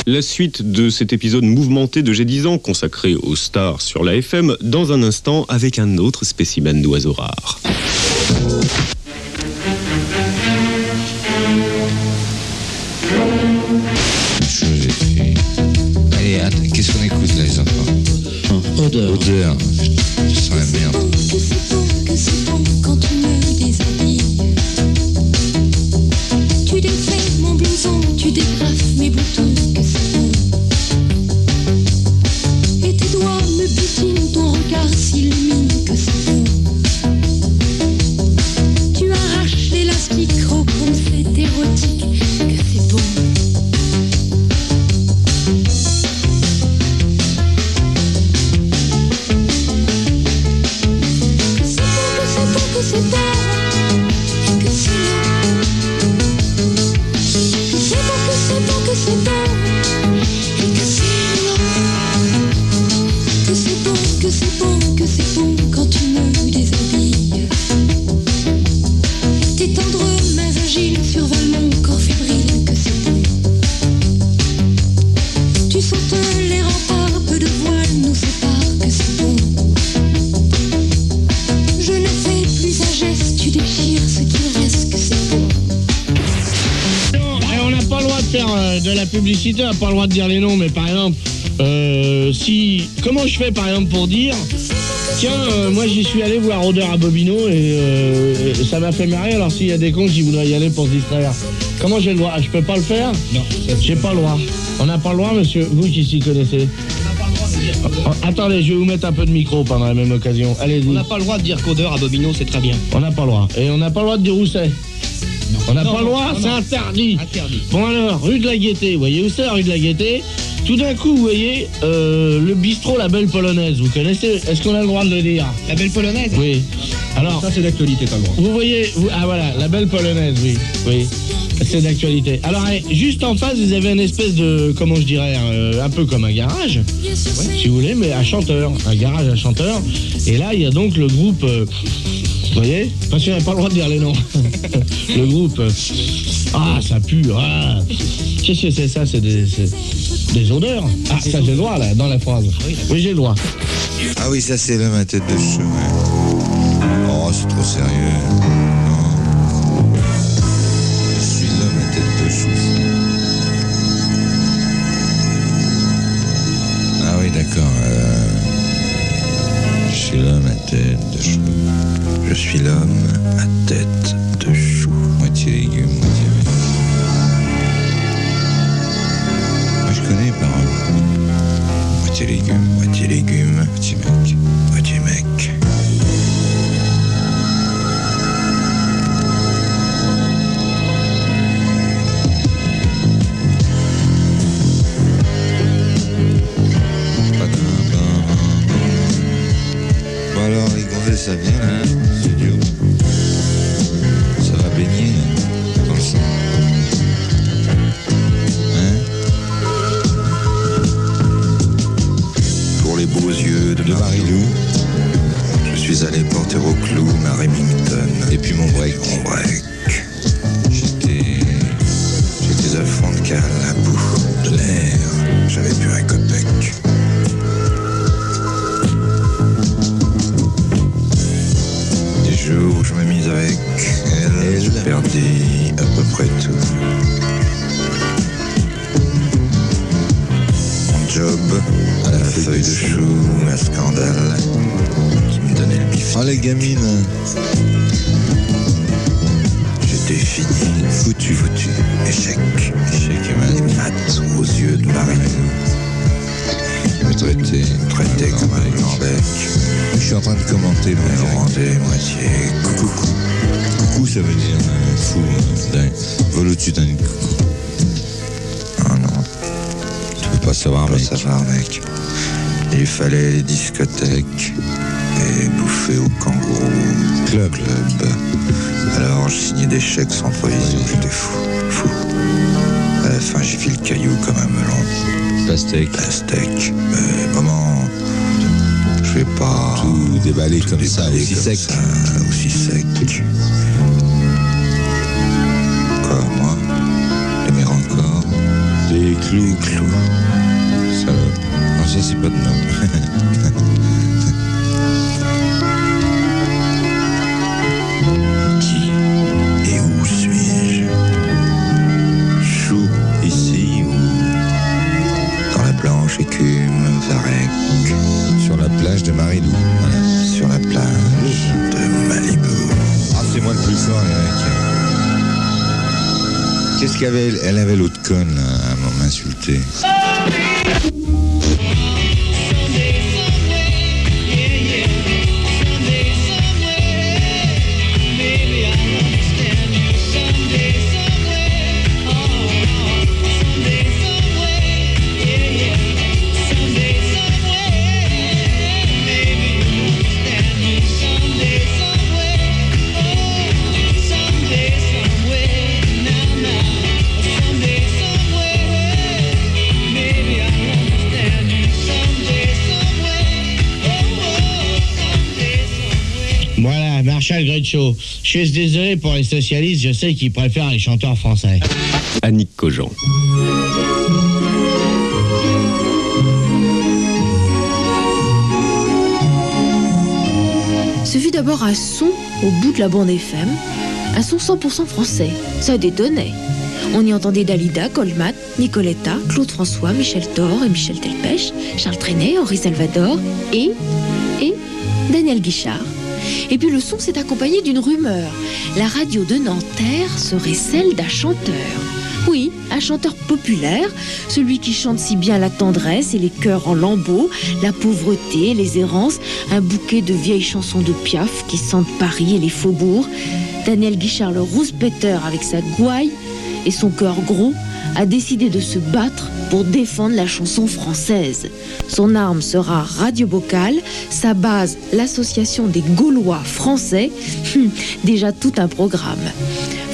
La suite de cet épisode mouvementé de J'ai 10 ans consacré aux stars sur la FM dans un instant avec un autre spécimen d'oiseau rare. Chose est fait. Allez, attends, qu'est-ce qu'on écoute là, les enfants? Odeur. Odeur. Pas le droit de dire les noms, mais par exemple, euh, si. Comment je fais par exemple pour dire Tiens, euh, moi j'y suis allé voir Odeur à Bobino et, euh, et ça m'a fait marrer. Alors s'il y a des cons qui voudraient y aller pour se distraire, comment j'ai le droit? Je peux pas le faire? Non. J'ai pas le droit. On n'a pas le droit, monsieur, vous qui s'y connaissez. Oh, attendez, je vais vous mettre un peu de micro pendant la même occasion. Allez-y. On n'a pas le droit de dire qu'odeur à Bobino, c'est très bien. On n'a pas le droit. Et on n'a pas le droit de dire où c'est. On n'a pas le droit, c'est interdit. Interdit. Bon alors, rue de la Gaîté, vous voyez où c'est la rue de la Gaîté? Tout d'un coup, vous voyez, euh, le bistrot La Belle Polonaise, vous connaissez? Est-ce qu'on a le droit de le dire? La belle polonaise? Oui. Alors, Ça, c'est d'actualité, pas grand. vous voyez, vous- ah voilà, la belle polonaise, oui, oui, c'est d'actualité. Alors, juste en face, vous avez une espèce de, comment je dirais, euh, un peu comme un garage, si vous voulez, mais à chanteur, un garage à chanteur. Et là, il y a donc le groupe, euh, vous voyez, parce qu'on n'a pas le droit de dire les noms. <laughs> le groupe, ah, ça pue, ah. Qu'est-ce que c'est ça C'est des, odeurs. Ah, ça j'ai le droit là, dans la phrase. Oui, j'ai le droit. Ah oui, ça c'est l'homme à tête de ouais. Oh, c'est trop sérieux. Mec. Il fallait les discothèques et bouffer au kangourou. Club. Club. Alors, je signais des chèques sans provision. J'étais fou. Fou. À la fin, j'ai fait le caillou comme un melon. Pastèque. Pastèque. Mais maman, je vais pas. Tout déballer tout comme ça, aussi comme sec. ça, aussi sec. Quoi, moi? Clous. clous. Salope. Non, ça c'est pas de nom. <laughs> Qui et où suis-je? Chou, ici ou dans la blanche écume Varec Sur la plage de Marilou. Voilà. Sur la plage de Malibu. Ah, c'est moi le plus fort, Eric. Qu'est-ce qu'elle avait Elle avait l'autre conne là, à Je suis désolé pour les socialistes, je sais qu'ils préfèrent les chanteurs français. Annick Cogent. Ce fut d'abord un son au bout de la bande FM, un son 100% français. Ça détonnait. On y entendait Dalida, Goldman, Nicoletta, Claude François, Michel Thor et Michel Delpech, Charles Trenet, Henri Salvador et. et. Daniel Guichard. Et puis le son s'est accompagné d'une rumeur. La radio de Nanterre serait celle d'un chanteur. Oui, un chanteur populaire, celui qui chante si bien la tendresse et les cœurs en lambeaux, la pauvreté, les errances, un bouquet de vieilles chansons de Piaf qui sentent Paris et les faubourgs. Daniel Guichard, le rouspéteur avec sa gouaille et son cœur gros, a décidé de se battre pour défendre la chanson française. Son arme sera Radio Bocal, sa base l'association des Gaulois français. Hum, Déjà tout un programme.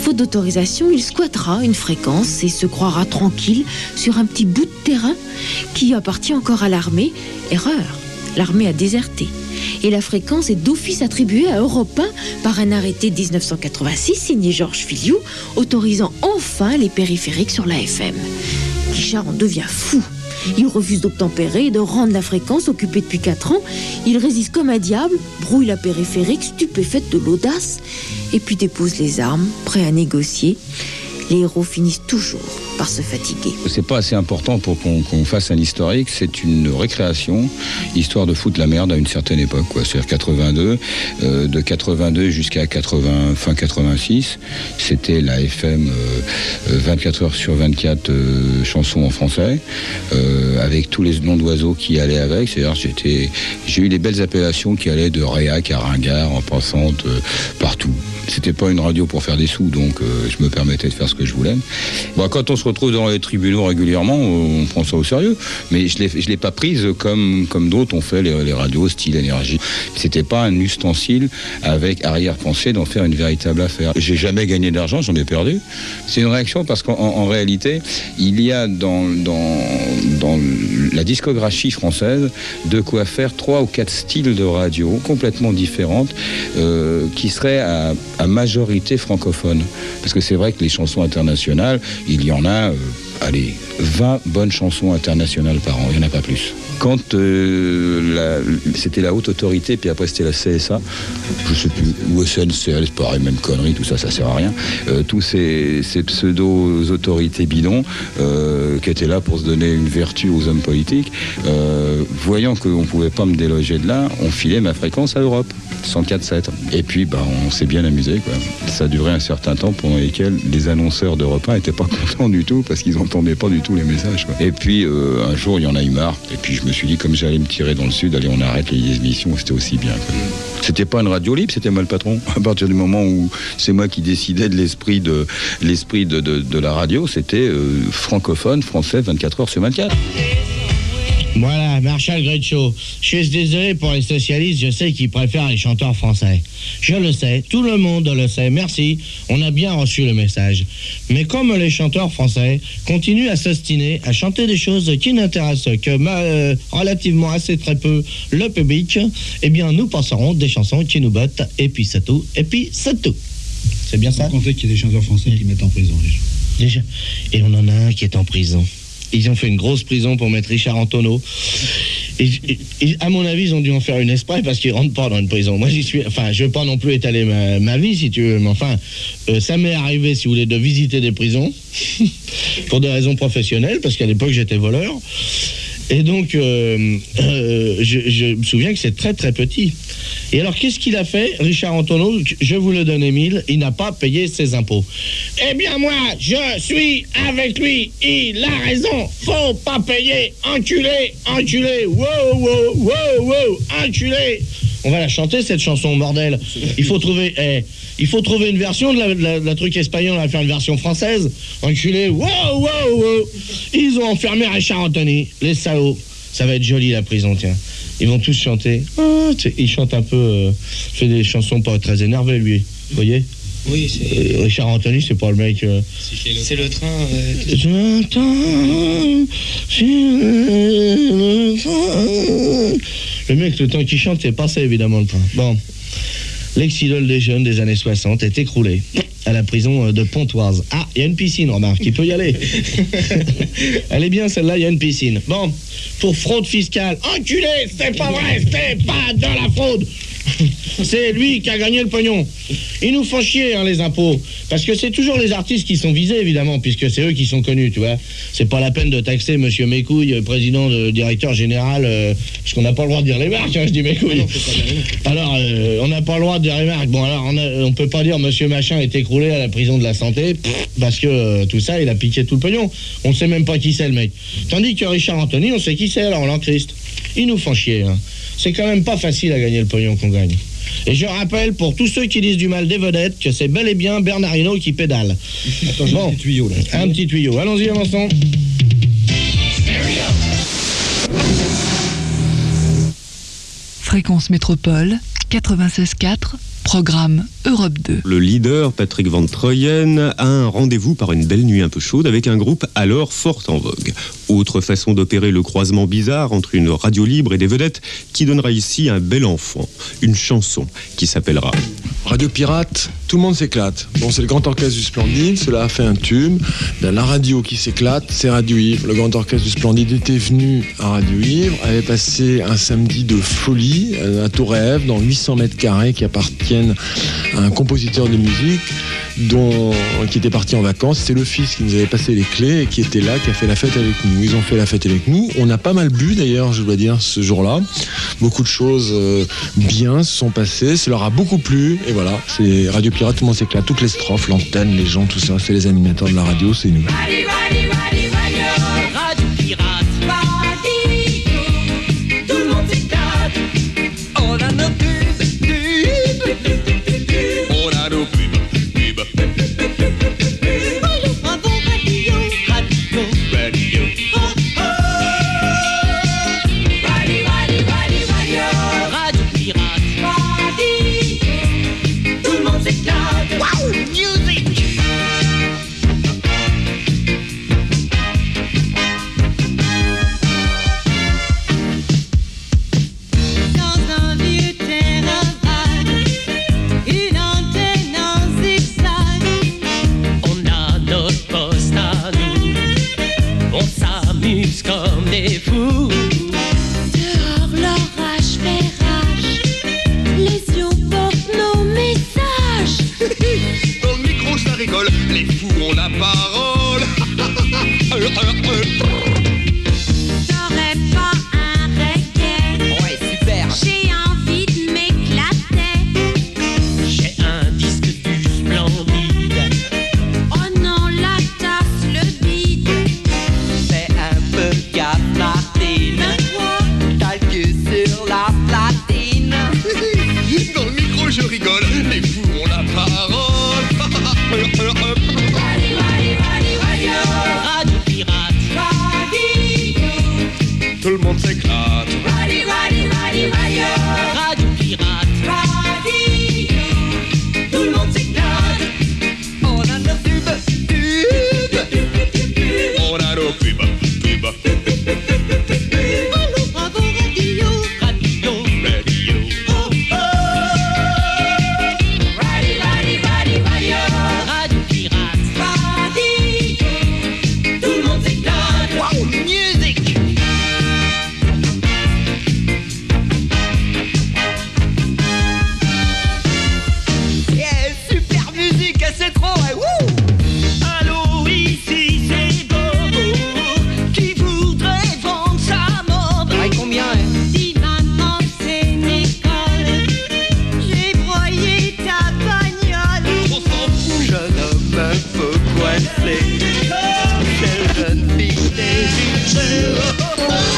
Faute d'autorisation, il squattera une fréquence et se croira tranquille sur un petit bout de terrain qui appartient encore à l'armée. Erreur, l'armée a déserté. Et la fréquence est d'office attribuée à Europe 1 par un arrêté de 1986 signé Georges Filiou, autorisant enfin les périphériques sur la FM. Guichard en devient fou. Il refuse d'obtempérer et de rendre la fréquence occupée depuis 4 ans. Il résiste comme un diable, brouille la périphérique, stupéfaite de l'audace, et puis dépose les armes, prêt à négocier. Les héros finissent toujours par se fatiguer. C'est pas assez important pour qu'on fasse un historique, c'est une récréation, histoire de foutre la merde à une certaine époque. C'est-à-dire 82, euh, de 82 jusqu'à 80, fin 86, c'était la FM euh, euh, 24 heures sur 24 euh, chansons en français, euh, avec tous les noms d'oiseaux qui allaient avec. C'est-à-dire j'ai eu des belles appellations qui allaient de Réac à Ringard en passant partout. C'était pas une radio pour faire des sous, donc euh, je me permettais de faire ce que je voulais. Bon, quand on se retrouve dans les tribunaux régulièrement, on prend ça au sérieux. Mais je je l'ai pas prise comme, comme d'autres ont fait les, radios style énergie. C'était pas un ustensile avec arrière-pensée d'en faire une véritable affaire. J'ai jamais gagné d'argent, j'en ai perdu. C'est une réaction parce qu'en en- en réalité, il y a dans, dans, dans la discographie française de quoi faire trois ou quatre styles de radio complètement différentes euh, qui seraient à, à majorité francophone. Parce que c'est vrai que les chansons internationales, il y en a, euh, allez, 20 bonnes chansons internationales par an, il n'y en a pas plus. Quand euh, c'était la haute autorité, puis après c'était la CSA, je sais plus, ou SNCL, c'est pareil, même connerie, tout ça, ça sert à rien. Euh, tous ces, pseudo-autorités bidons euh, qui étaient là pour se donner une vertu aux hommes politiques, voyant qu'on ne pouvait pas me déloger de là, on filait ma fréquence à Europe, 104.7. Et puis, bah, on s'est bien amusé. Ça a duré un certain temps pendant lesquels les annonceurs d'Europe 1 n'étaient pas <laughs> contents du tout parce qu'ils n'entendaient pas du tout les messages. Et puis, un jour, il y en a eu marre. Et puis, me suis dit, comme j'allais me tirer dans le sud, allez, on arrête les émissions, c'était aussi bien. C'était pas une radio libre, c'était moi le patron. <laughs> À partir du moment où c'est moi qui décidais de l'esprit de l'esprit de, de- de la radio, c'était euh, francophone, français, 24 heures sur 24. Voilà, Marshall Gretschau. Je suis désolé pour les socialistes, je sais qu'ils préfèrent les chanteurs français. Je le sais, tout le monde le sait, merci, on a bien reçu le message. Mais comme les chanteurs français continuent à s'ostiner, à chanter des choses qui n'intéressent que euh, relativement assez très peu le public, eh bien nous passerons des chansons qui nous bottent, et puis c'est tout, et puis c'est tout. C'est bien ça? Vous comptez qu'il y a des chanteurs français qui mettent en prison les gens? Déjà. Et on en a un qui est en prison. Ils ont fait une grosse prison pour mettre Richard Antonio. Et, à mon avis, ils ont dû en faire une esprit parce qu'ils rentrent pas dans une prison. Moi, j'y suis. Enfin, je veux pas non plus étaler ma, ma vie, si tu veux, mais enfin, euh, ça m'est arrivé, si vous voulez, de visiter des prisons <laughs> pour des raisons professionnelles, parce qu'à l'époque, j'étais voleur. Et donc, euh, euh, je, me souviens que c'est très très petit. Et alors, qu'est-ce qu'il a fait, Richard Antonio Je vous le donne, Émile, il n'a pas payé ses impôts. Eh bien, moi, je suis avec lui. Il a raison. Faut pas payer. Enculé, enculé. Wow, wow, wow, wow. Enculé. On va la chanter, cette chanson, bordel. Il faut trouver. eh, une version de la, truc espagnol, on va faire une version française. Enculé, wow, wow, wow. Ils ont enfermé Richard Anthony, les salauds. Ça va être joli la prison, tiens. Ils vont tous chanter. Ah, il chante un peu, euh, fait des chansons pas très énervées, lui. Vous voyez? Oui, c'est Euh, Richard Anthony, c'est pas le mec. euh, c'est le train. euh, le train. Le mec, le temps qu'il chante, c'est passé évidemment le train. Bon. L'ex-idole des jeunes des années 60 est écroulé à la prison euh, de Pontoise. Ah, il y a une piscine, remarque, il peut y aller. <laughs> Elle est bien celle-là, il y a une piscine. Bon, pour fraude fiscale. Enculé, c'est pas vrai, c'est pas de la fraude. C'est lui qui a gagné le pognon. Ils nous font chier, hein, les impôts. Parce que c'est toujours les artistes qui sont visés, évidemment, puisque c'est eux qui sont connus, tu vois. C'est pas la peine de taxer Monsieur Mécouille, euh, président, de, directeur général, euh, parce qu'on n'a pas le droit de dire les marques, hein, je dis Mécouille. Alors, euh, on n'a pas le droit de dire les marques. Bon, alors, on, on peut pas dire Monsieur Machin est écroulé à la prison de la santé, pff, parce que euh, tout ça, il a piqué tout le pognon. On sait même pas qui c'est, le mec. Tandis que Richard Anthony, on sait qui c'est, alors, l'an Christ. Ils nous font chier, hein c'est quand même pas facile à gagner le pognon qu'on gagne. Et je rappelle pour tous ceux qui disent du mal des vedettes que c'est bel et bien Bernard qui pédale. Attends, bon, un petit tuyau là. Un petit tuyau. Allons-y, avançons. Fréquence Métropole 96.4 Programme Europe 2. Le leader Patrick Van Troyen a un rendez-vous par une belle nuit un peu chaude avec un groupe alors fort en vogue. Autre façon d'opérer le croisement bizarre entre une radio libre et des vedettes qui donnera ici un bel enfant, une chanson qui s'appellera Radio Pirate, tout le monde s'éclate. Bon, c'est le Grand Orchestre du Splendide, cela a fait un tube. La radio qui s'éclate, c'est Radio Ivre. Le Grand Orchestre du Splendide était venu à Radio Ivre, avait passé un samedi de folie euh, à Tourève, dans 800 mètres carrés qui appartiennent à un compositeur de musique dont, qui était parti en vacances. C'est le fils qui nous avait passé les clés et qui était là, qui a fait la fête avec nous. Ils ont fait la fête avec nous. On a pas mal bu d'ailleurs, je dois dire, ce jour-là. Beaucoup de choses euh, bien se sont passées. Ça leur a beaucoup plu. Et voilà, c'est Radio Pirate, tout le monde s'éclate. Toutes les strophes, l'antenne, les gens, tout ça, c'est les animateurs de la radio, c'est nous.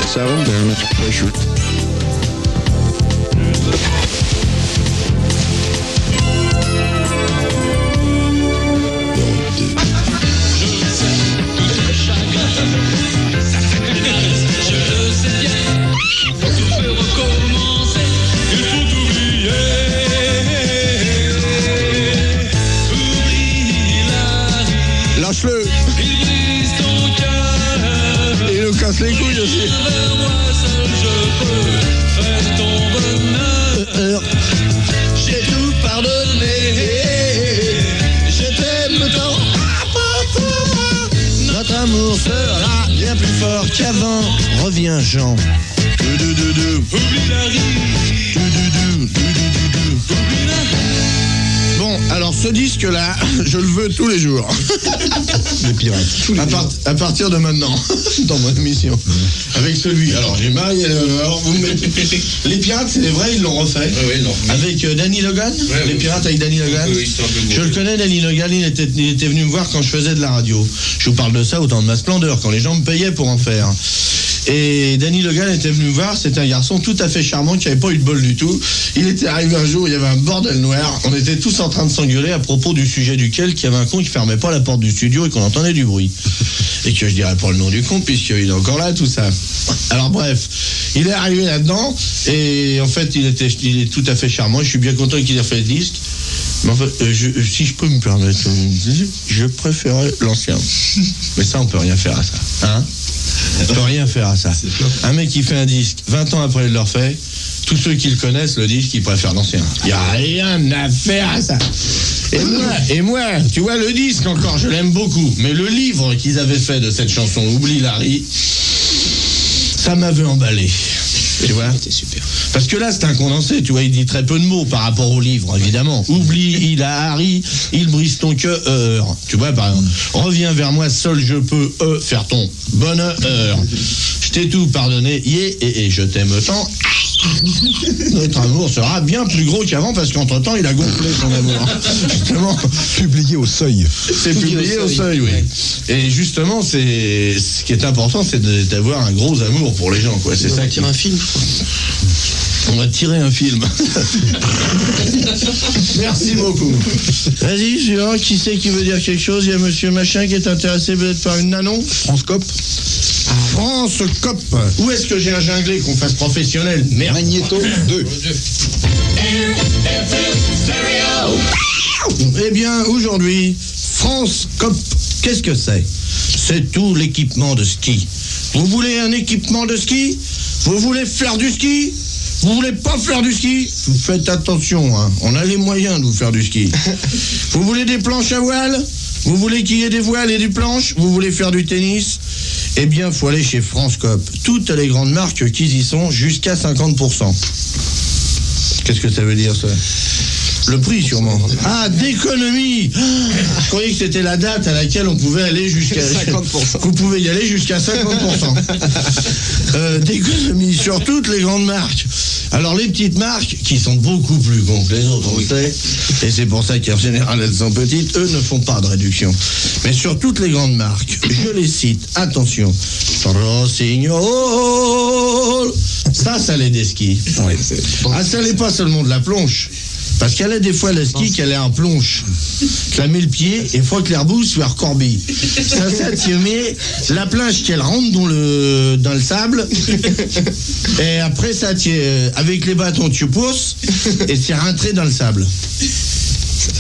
7, very much. Jours. <laughs> Les pirates. à, part- à partir de maintenant, <laughs> dans mon émission. Avec celui. Alors, j'ai Marie alors vous me mettez- <laughs> Les pirates, c'est les vrais, ils l'ont refait. Avec euh, Danny Logan Les pirates avec Danny Logan Je le connais, Danny Logan, il était, il était venu me voir quand je faisais de la radio. Je vous parle de ça au temps de ma splendeur, quand les gens me payaient pour en faire. Et Danny Logan était venu voir, c'était un garçon tout à fait charmant qui avait pas eu de bol du tout. Il était arrivé un jour, il y avait un bordel noir, on était tous en train de s'engueuler à propos du sujet duquel qu'il y avait un con qui fermait pas la porte du studio et qu'on entendait du bruit. Et que je dirais pas le nom du con puisqu'il est encore là, tout ça. Alors bref, il est arrivé là-dedans et en fait il était il est tout à fait charmant, je suis bien content qu'il ait fait le disque. Mais en fait, euh, je- si je peux me permettre, euh, je préférais l'ancien. Mais ça, on peut rien faire à ça. Hein? On peut rien faire à ça. Un mec qui fait un disque, 20 ans après il le refait, tous ceux qui le connaissent le disent qu'ils préfèrent l'ancien. Il n'y a rien à faire à ça. Et moi, et moi, tu vois, le disque encore, je l'aime beaucoup. Mais le livre qu'ils avaient fait de cette chanson, Oublie Larry, ça m'avait emballé. Tu vois super. Parce que là, c'est un condensé, tu vois, il dit très peu de mots par rapport au livre, évidemment. Oublie, il a Harry, il brise ton cœur. Tu vois, par exemple, reviens vers moi, seul je peux euh, faire ton bonheur. Je t'ai tout pardonné, yeah, et, et je t'aime tant. Notre amour sera bien plus gros qu'avant parce qu'entre-temps, il a gonflé son amour. <laughs> Justement. Publié au seuil. C'est publié au seuil, oui. Et justement, c'est ce qui est important, c'est d'avoir un gros amour pour les gens, quoi. C'est ça qui. un film. On va tirer un film. <laughs> Merci beaucoup. Vas-y, suivant. Qui c'est qui veut dire quelque chose? Il y a monsieur Machin qui est intéressé peut-être par une nanon France Cop. France Cop. Où est-ce que j'ai un junglé qu'on fasse professionnel? Merde. Magnéto 2. Eh bien, aujourd'hui, France Cop, qu'est-ce que c'est? C'est tout l'équipement de ski. Vous voulez un équipement de ski? Vous voulez faire du ski? Vous voulez pas faire du ski? Vous faites attention, hein. on a les moyens de vous faire du ski. <laughs> vous voulez des planches à voile? Vous voulez qu'il y ait des voiles et des planches Vous voulez faire du tennis? Eh bien, faut aller chez France Cop. Toutes les grandes marques qui y sont, jusqu'à 50%. Qu'est-ce que ça veut dire ça? Le prix sûrement. Ah, d'économie Je croyais que c'était la date à laquelle on pouvait aller jusqu'à 50%. Vous pouvez y aller jusqu'à 50%. <laughs> Euh, d'économie sur toutes les grandes marques. Alors les petites marques, qui sont beaucoup plus grandes que les autres, on le sait, et c'est pour ça qu'en général elles sont petites, eux ne font pas de réduction. Mais sur toutes les grandes marques, je les cite, attention, Rossignol, ça, ça l'est des skis. Ah, ça l'est pas seulement de la planche. Parce qu'elle a des fois la ski qu'elle est en planche. Tu la mets le pied et faut que l'herbe soit recorbée. Ça, ça, tu <laughs> mets la planche qu'elle rentre dans le, dans le sable. Et après ça, tu, euh, avec les bâtons, tu pousses et c'est rentré dans le sable.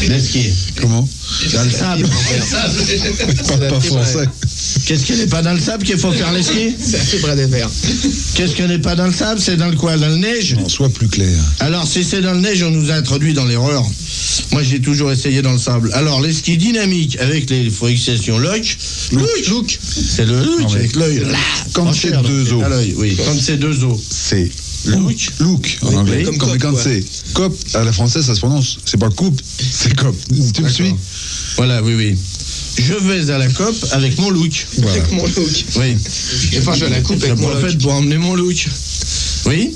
Le ski. Comment Dans le sable. Pas, pas français. Qu'est-ce qui n'est pas dans le sable qu'il faut faire les skis <laughs> C'est bras des verts. Qu'est-ce qui n'est pas dans le sable C'est dans le quoi Dans le neige Non, sois plus clair. Alors, si c'est dans le neige, on nous a introduit dans l'erreur. Moi, j'ai toujours essayé dans le sable. Alors, les skis dynamiques avec les fixations look, look, c'est le look Non, avec l'œil. quand c'est deux os. à l'œil, oui. Quand c'est deux os. C'est Look. look en anglais. Comme cop, quand c'est cop à la française, ça se prononce. C'est pas coupe, c'est cop. Tu me suis? Voilà, oui, oui. Je vais à la COP avec mon look. Voilà. Avec mon look. Oui. Et pas je la coupe avec Je mon look. pour emmener mon look. Oui.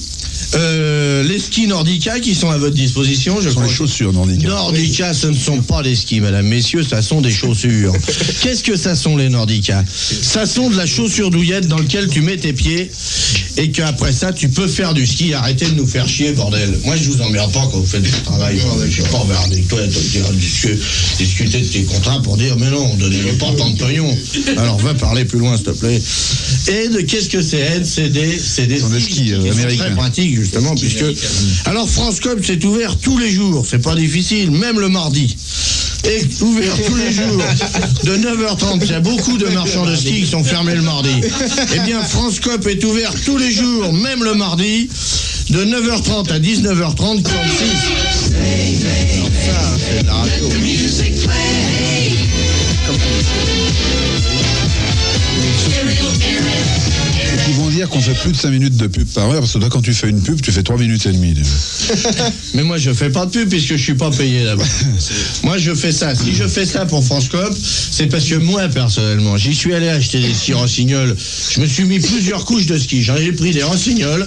Euh, les skis Nordica qui sont à votre disposition, je Ce sont les chaussures. Nordica, ce ne sont pas des skis, madame, messieurs, ça sont des chaussures. <laughs> Qu'est-ce que ça sont les Nordica? Ça sont de la chaussure douillette dans laquelle tu mets tes pieds et qu'après ça, tu peux faire du ski. Arrêtez de nous faire chier, bordel. Moi, je vous emmerde pas quand vous faites du travail. Je suis pas envers avec toi, discuter de tes contrats pour dire, mais non, donnez-le pas tant de pognon. Alors, va parler plus loin, s'il te plaît. Aide, qu'est-ce que c'est Aide, c'est des, c'est des skis, skis, euh, américains. très pratiques, justement, puisque. Alors, France Cop, c'est ouvert tous les jours. C'est pas difficile, même le mardi. Et ouvert tous les jours de 9h30. Il y a beaucoup de marchands de ski qui sont fermés le mardi. Eh bien, France Cop est ouvert tous les jours, même le mardi, de 9h30 à 19h30, 46. Alors ça, c'est de la radio. Dire qu'on fait plus de 5 minutes de pub par heure, parce que toi, quand tu fais une pub, tu fais 3 minutes et demie. <laughs> Mais moi, je fais pas de pub puisque je suis pas payé là-bas. <laughs> moi, je fais ça. Si je fais ça pour France Cop, c'est parce que moi, personnellement, j'y suis allé acheter des skis rossignols. Je me suis mis plusieurs couches de ski. J'en ai pris des rossignols,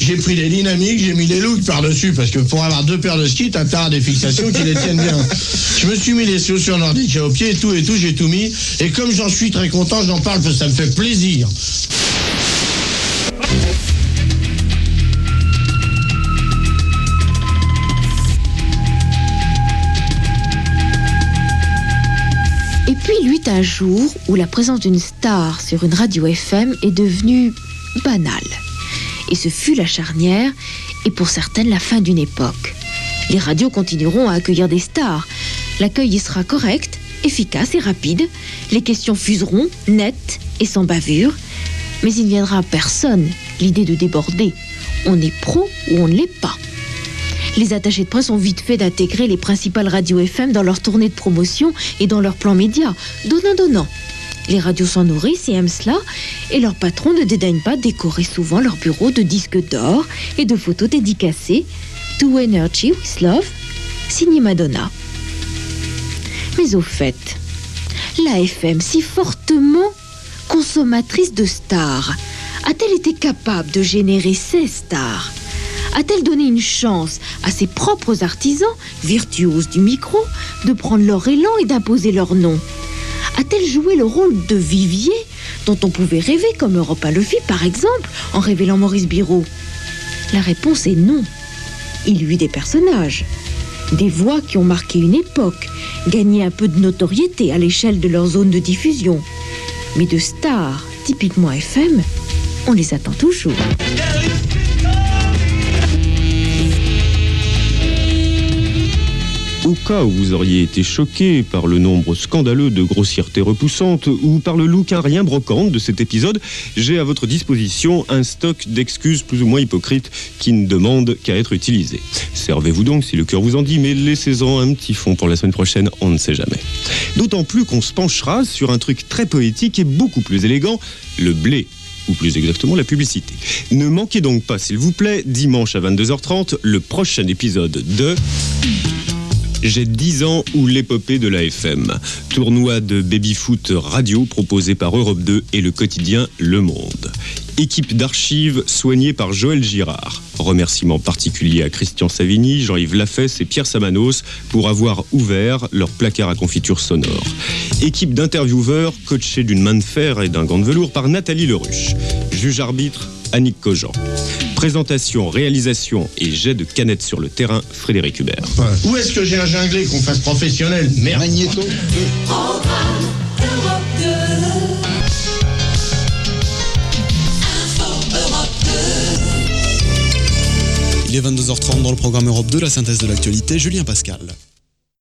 j'ai pris des dynamiques, j'ai mis des looks par-dessus parce que pour avoir deux paires de skis, t'as à des fixations qui les tiennent bien. Je me suis mis les chaussures nordiques au pied et tout et tout, j'ai tout mis. Et comme j'en suis très content, j'en parle parce que ça me fait plaisir. Un jour où la présence d'une star sur une radio FM est devenue banale. Et ce fut la charnière et pour certaines la fin d'une époque. Les radios continueront à accueillir des stars. L'accueil y sera correct, efficace et rapide. Les questions fuseront, nettes et sans bavure. Mais il ne viendra à personne l'idée de déborder. On est pro ou on ne l'est pas. Les attachés de presse ont vite fait d'intégrer les principales radios FM dans leur tournée de promotion et dans leurs plans médias, donnant-donnant. Les radios s'en nourrissent et aiment cela, et leurs patrons ne dédaignent pas décorer souvent leur bureau de disques d'or et de photos dédicacées To Energy with Love, signé Madonna. Mais au fait, la FM, si fortement consommatrice de stars, a-t-elle été capable de générer ces stars? A-t-elle donné une chance à ses propres artisans, virtuoses du micro, de prendre leur élan et d'imposer leur nom? A-t-elle joué le rôle de vivier dont on pouvait rêver comme Europa le fit par exemple en révélant Maurice Biro La réponse est non. Il y eut des personnages, des voix qui ont marqué une époque, gagné un peu de notoriété à l'échelle de leur zone de diffusion. Mais de stars, typiquement FM, on les attend toujours. Au cas où vous auriez été choqué par le nombre scandaleux de grossièretés repoussantes ou par le look un rien brocante de cet épisode, j'ai à votre disposition un stock d'excuses plus ou moins hypocrites qui ne demandent qu'à être utilisées. Servez-vous donc si le cœur vous en dit, mais laissez-en un petit fond pour la semaine prochaine, on ne sait jamais. D'autant plus qu'on se penchera sur un truc très poétique et beaucoup plus élégant, le blé ou plus exactement la publicité. Ne manquez donc pas, s'il vous plaît, dimanche à 22h30, le prochain épisode de... J'ai 10 ans ou l'épopée de la FM. Tournoi de baby-foot radio proposé par Europe 2 et le quotidien Le Monde. Équipe d'archives soignée par Joël Girard. Remerciements particuliers à Christian Savigny, Jean-Yves Lafesse et Pierre Samanos pour avoir ouvert leur placard à confiture sonore. Équipe d'intervieweurs coachée d'une main de fer et d'un gant de velours par Nathalie Leruche. Juge arbitre Annick Cogent. Présentation, réalisation et jet de canettes sur le terrain, Frédéric Hubert. Où est-ce que j'ai un junglé qu'on fasse professionnel Merde. Magnéto. Il est 22h30 dans le programme Europe 2, la synthèse de l'actualité, Julien Pascal.